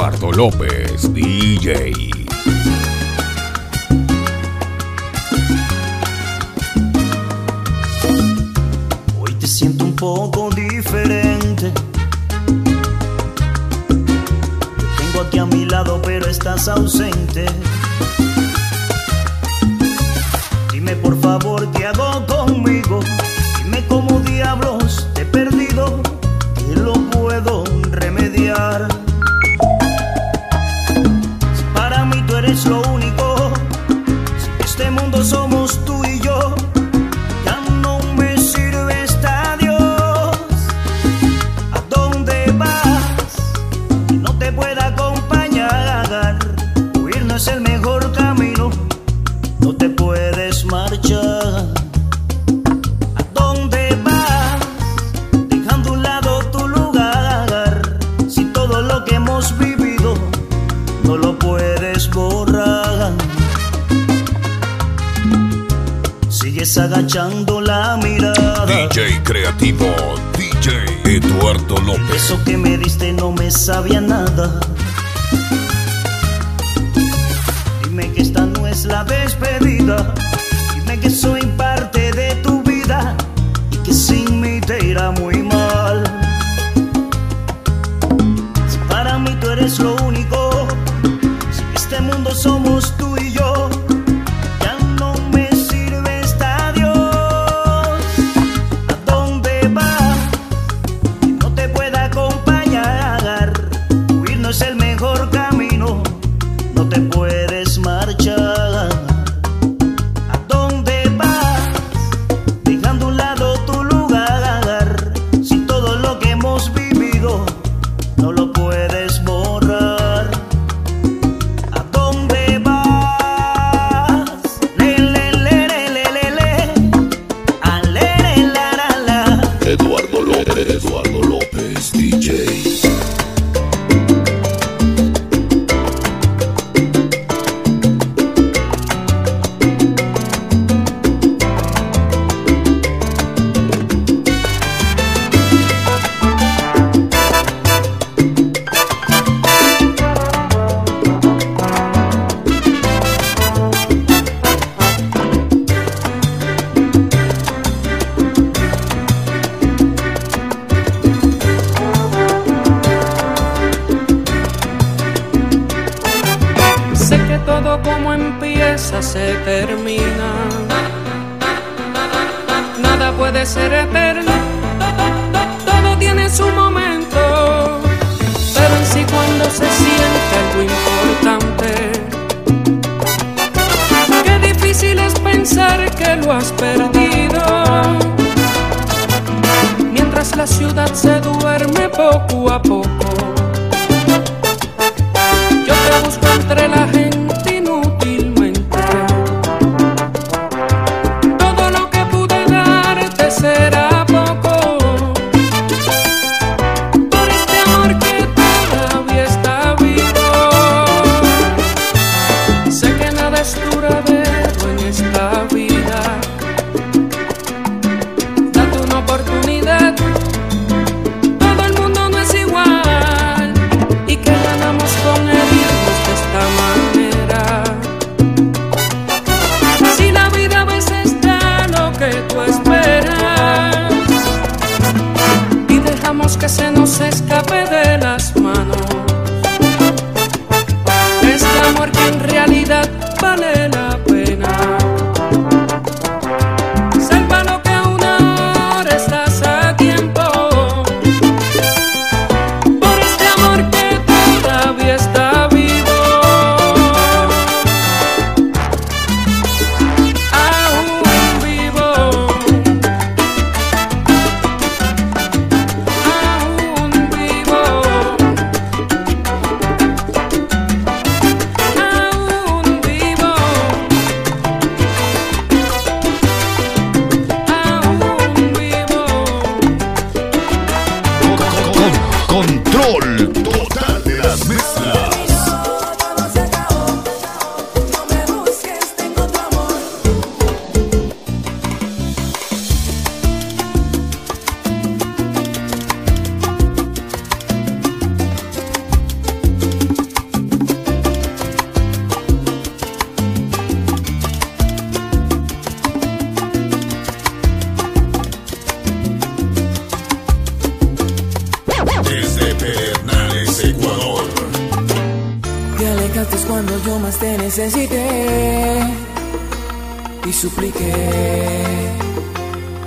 Eduardo López, DJ. Hoy te siento un poco diferente. Tengo aquí a mi lado, pero estás ausente. ¿A dónde vas? Dejando a un lado tu lugar. Si todo lo que hemos vivido no lo puedes borrar. Sigues agachando la mirada. DJ creativo, DJ Eduardo López. Eso que me diste no me sabía nada. Dime que esta no es la despedida. Que soy parte de tu vida y que sin mí te irá muy mal. Si para mí tú eres lo único, si en este mundo somos tú y yo. Ya no me se termina. Nada puede ser eterno. Todo tiene su momento. Pero en sí cuando se siente algo importante. Qué difícil es pensar que lo has perdido.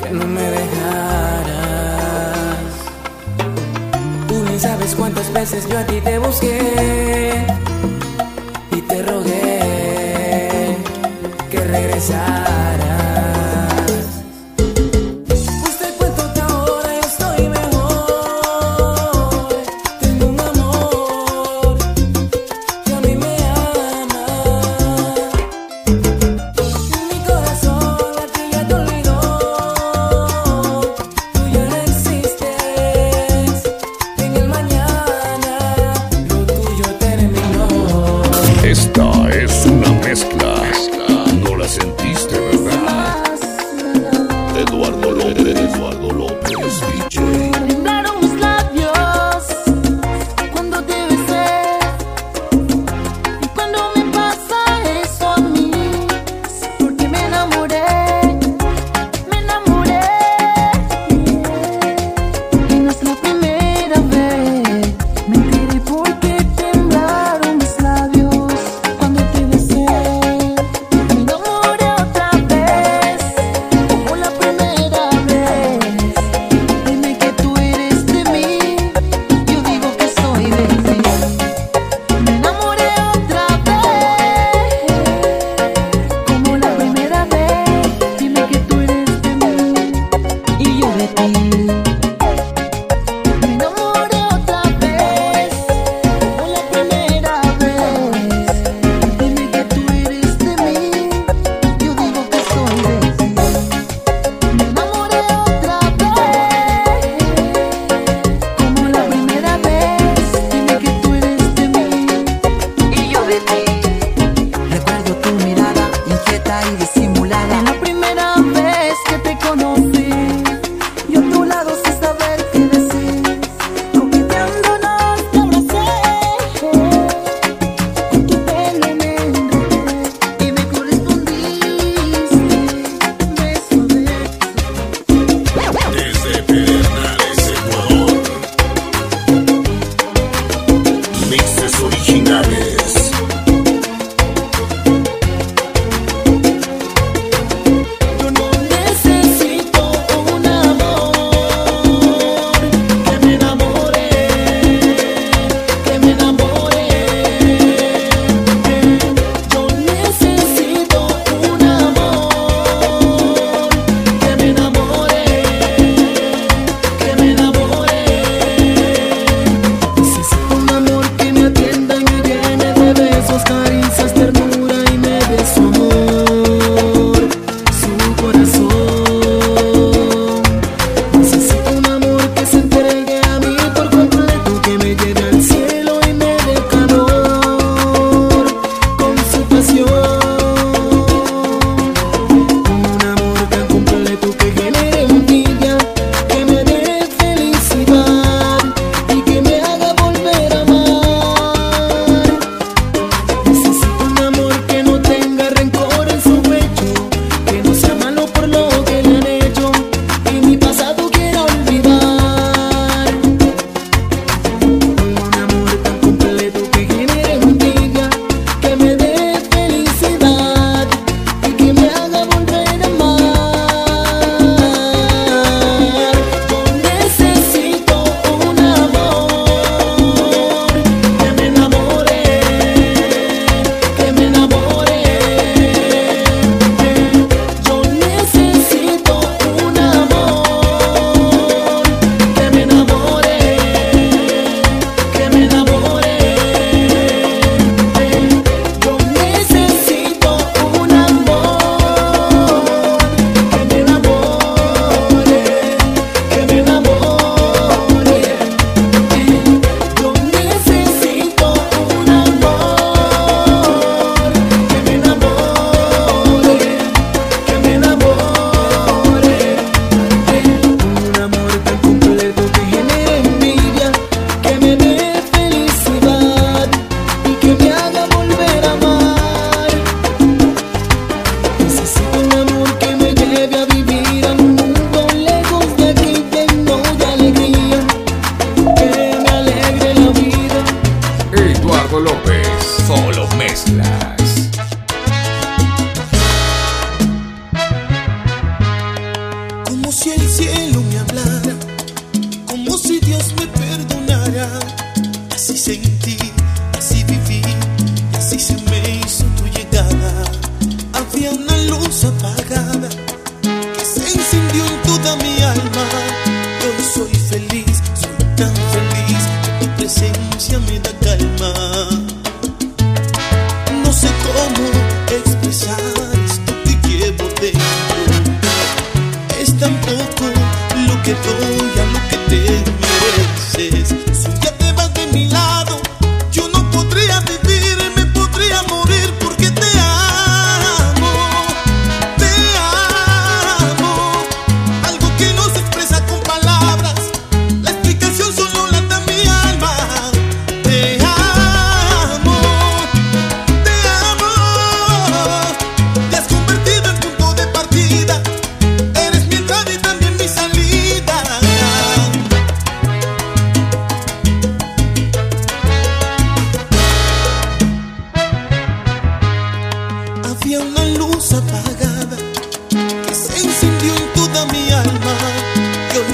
que no me dejaras. Tú ni sabes cuántas veces yo a ti te busqué.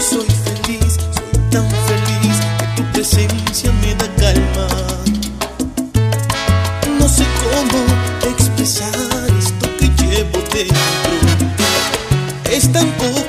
soy feliz, soy tan feliz que tu presencia me da calma. No sé cómo expresar esto que llevo dentro. Es tan poco.